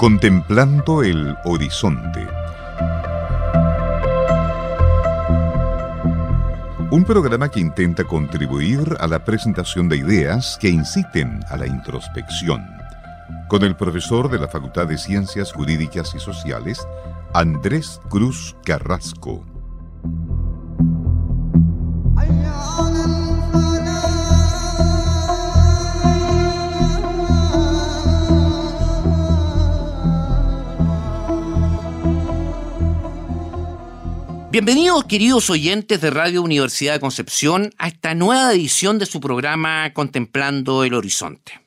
Contemplando el horizonte. Un programa que intenta contribuir a la presentación de ideas que inciten a la introspección. Con el profesor de la Facultad de Ciencias Jurídicas y Sociales, Andrés Cruz Carrasco. Bienvenidos queridos oyentes de Radio Universidad de Concepción a esta nueva edición de su programa Contemplando el Horizonte.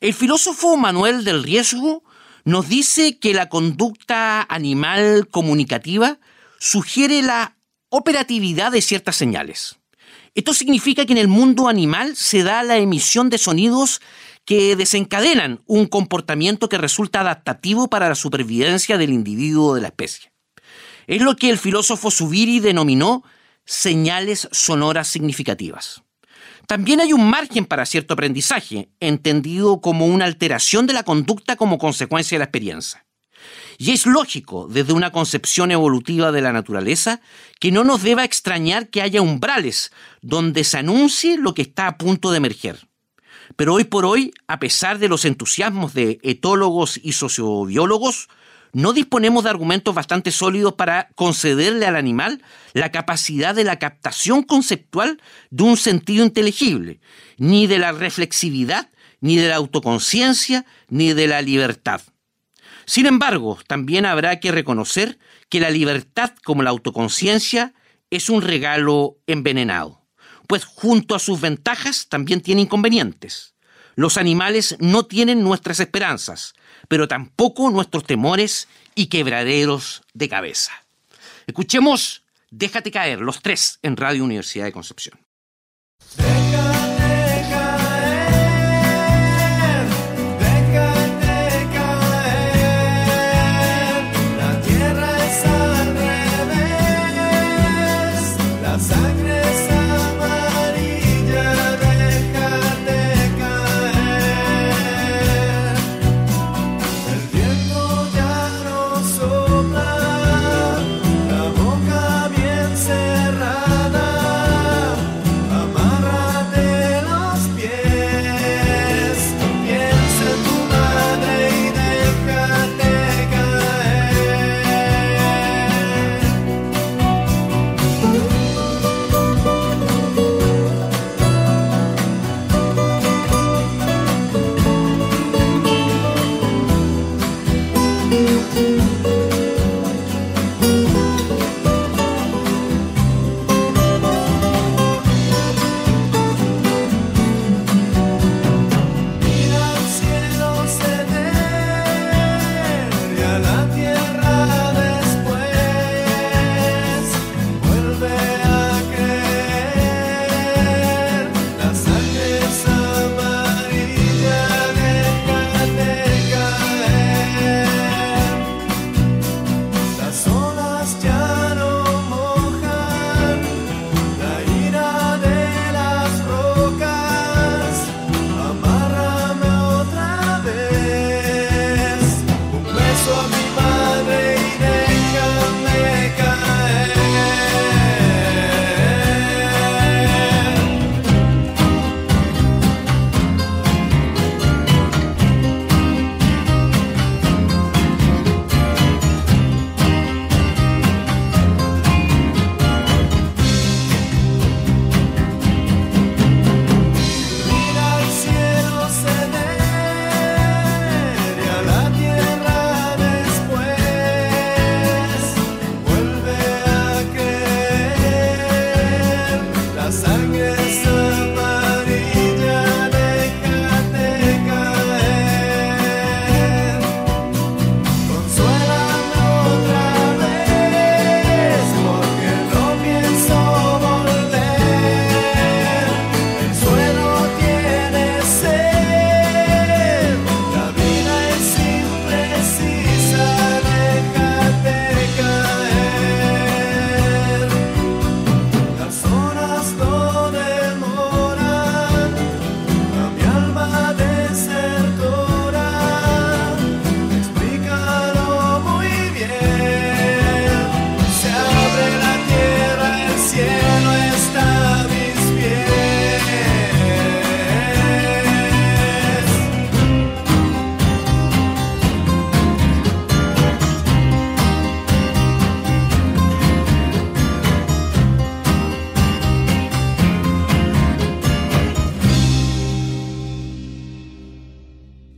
El filósofo Manuel del Riesgo nos dice que la conducta animal comunicativa sugiere la operatividad de ciertas señales. Esto significa que en el mundo animal se da la emisión de sonidos que desencadenan un comportamiento que resulta adaptativo para la supervivencia del individuo de la especie. Es lo que el filósofo Subiri denominó señales sonoras significativas. También hay un margen para cierto aprendizaje, entendido como una alteración de la conducta como consecuencia de la experiencia. Y es lógico, desde una concepción evolutiva de la naturaleza, que no nos deba extrañar que haya umbrales donde se anuncie lo que está a punto de emerger. Pero hoy por hoy, a pesar de los entusiasmos de etólogos y sociobiólogos, no disponemos de argumentos bastante sólidos para concederle al animal la capacidad de la captación conceptual de un sentido inteligible, ni de la reflexividad, ni de la autoconciencia, ni de la libertad. Sin embargo, también habrá que reconocer que la libertad como la autoconciencia es un regalo envenenado, pues junto a sus ventajas también tiene inconvenientes. Los animales no tienen nuestras esperanzas, pero tampoco nuestros temores y quebraderos de cabeza. Escuchemos Déjate caer, los tres en Radio Universidad de Concepción.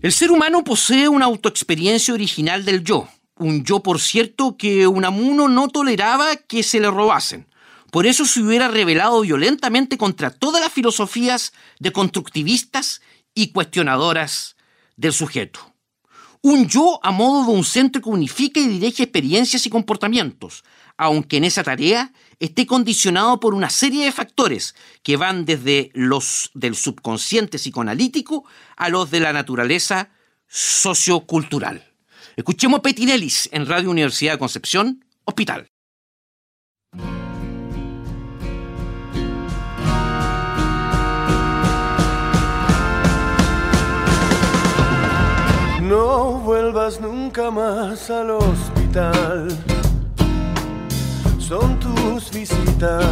El ser humano posee una autoexperiencia original del yo, un yo, por cierto, que Unamuno no toleraba que se le robasen. Por eso se hubiera rebelado violentamente contra todas las filosofías de constructivistas y cuestionadoras del sujeto. Un yo a modo de un centro que unifica y dirige experiencias y comportamientos, aunque en esa tarea esté condicionado por una serie de factores que van desde los del subconsciente psicoanalítico a los de la naturaleza sociocultural. Escuchemos Petinellis en Radio Universidad de Concepción, Hospital. No vuelvas nunca más al hospital. Son tus visitas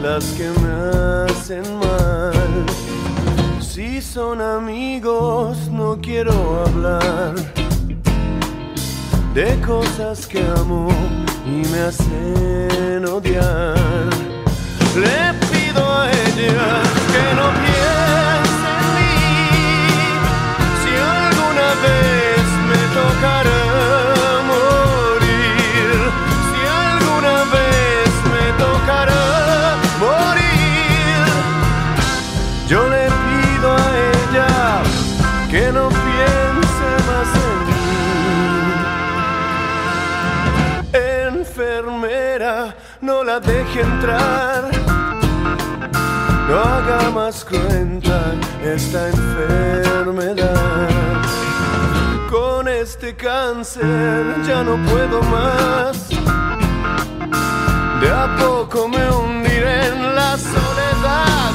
las que me hacen mal. Si son amigos, no quiero hablar de cosas que amo y me hacen odiar. Le pido a ella entrar. No haga más cuenta esta enfermedad. Con este cáncer ya no puedo más. De a poco me hundiré en la. Soledad,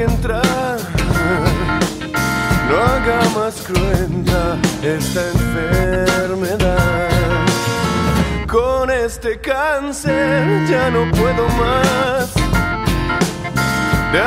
entrar. No haga más cruenta esta enfermedad. Con este cáncer ya no puedo más. De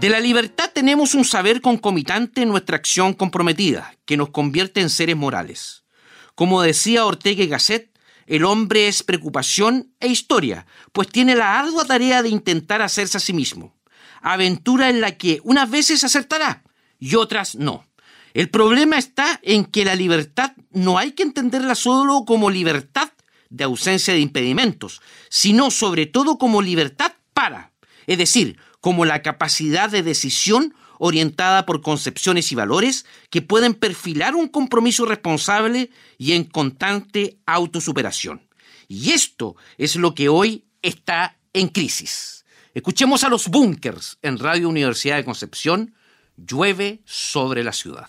De la libertad tenemos un saber concomitante en nuestra acción comprometida, que nos convierte en seres morales. Como decía Ortega y Gasset, el hombre es preocupación e historia, pues tiene la ardua tarea de intentar hacerse a sí mismo. Aventura en la que unas veces acertará y otras no. El problema está en que la libertad no hay que entenderla solo como libertad de ausencia de impedimentos, sino sobre todo como libertad para, es decir, como la capacidad de decisión orientada por concepciones y valores que pueden perfilar un compromiso responsable y en constante autosuperación. Y esto es lo que hoy está en crisis. Escuchemos a los bunkers en Radio Universidad de Concepción, llueve sobre la ciudad.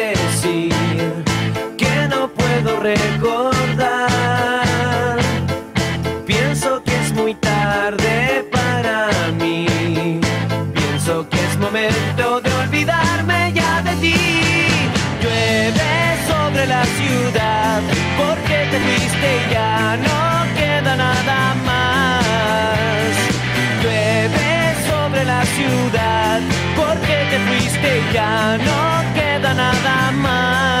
puedo recordar. Pienso que es muy tarde para mí. Pienso que es momento de olvidarme ya de ti. Llueve sobre la ciudad porque te fuiste y ya no queda nada más. Llueve sobre la ciudad porque te fuiste y ya no queda nada más.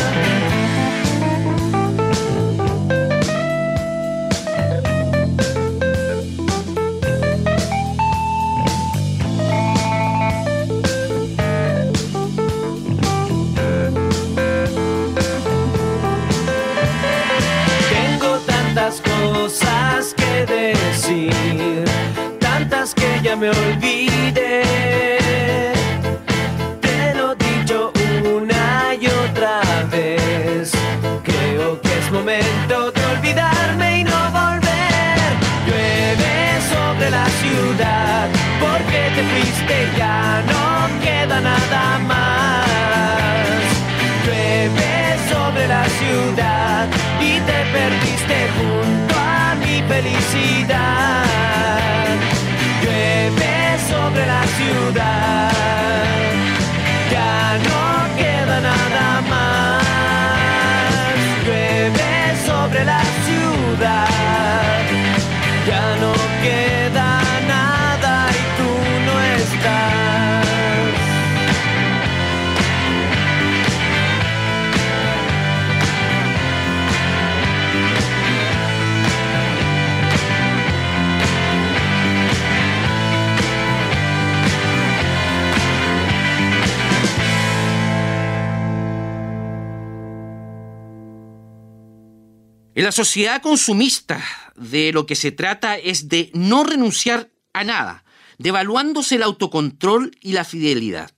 En la sociedad consumista de lo que se trata es de no renunciar a nada, devaluándose el autocontrol y la fidelidad.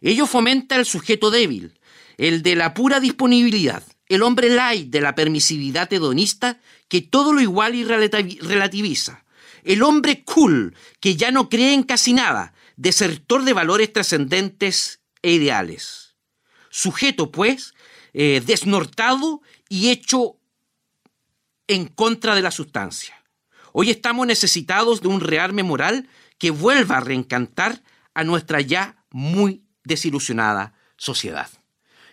Ello fomenta el sujeto débil, el de la pura disponibilidad, el hombre light de la permisividad hedonista que todo lo igual y relativiza. El hombre cool que ya no cree en casi nada, desertor de valores trascendentes e ideales. Sujeto, pues, eh, desnortado y hecho en contra de la sustancia. Hoy estamos necesitados de un rearme moral que vuelva a reencantar a nuestra ya muy desilusionada sociedad.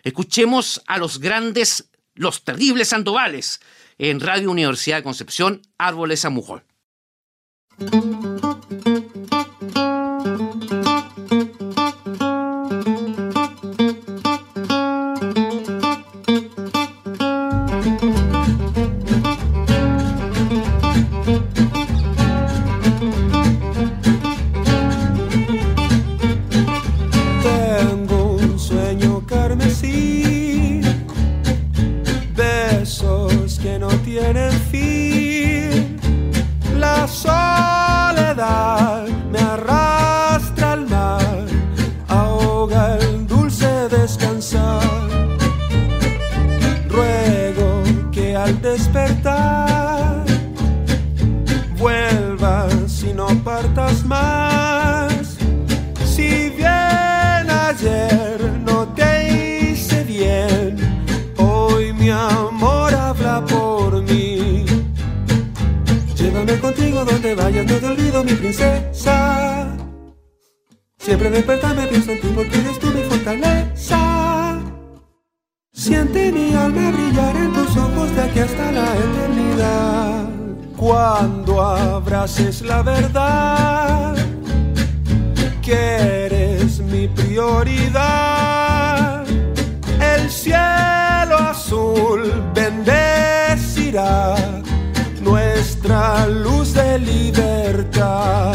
Escuchemos a los grandes, los terribles Sandovales en Radio Universidad de Concepción, Árboles a Mujol. Siente mi alma brillar en tus ojos de aquí hasta la eternidad. Cuando abraces la verdad, que eres mi prioridad, el cielo azul bendecirá nuestra luz de libertad.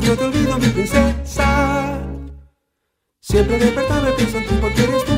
días no te olvido mi princesa. Siempre despertarme pienso en ti porque eres tu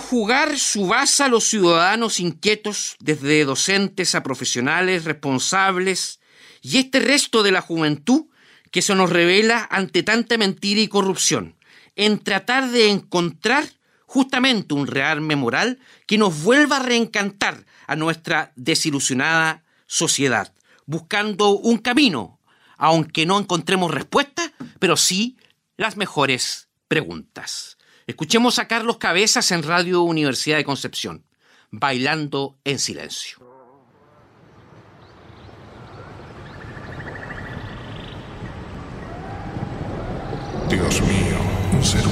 jugar su base a los ciudadanos inquietos, desde docentes a profesionales responsables, y este resto de la juventud que se nos revela ante tanta mentira y corrupción, en tratar de encontrar justamente un rearme moral que nos vuelva a reencantar a nuestra desilusionada sociedad, buscando un camino, aunque no encontremos respuestas, pero sí las mejores preguntas. Escuchemos a Carlos Cabezas en Radio Universidad de Concepción, bailando en silencio. Te un ser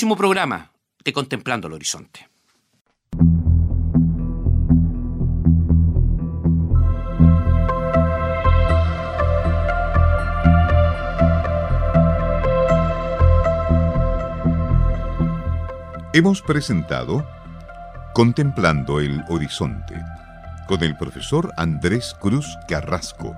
próximo programa de Contemplando el Horizonte. Hemos presentado Contemplando el Horizonte con el profesor Andrés Cruz Carrasco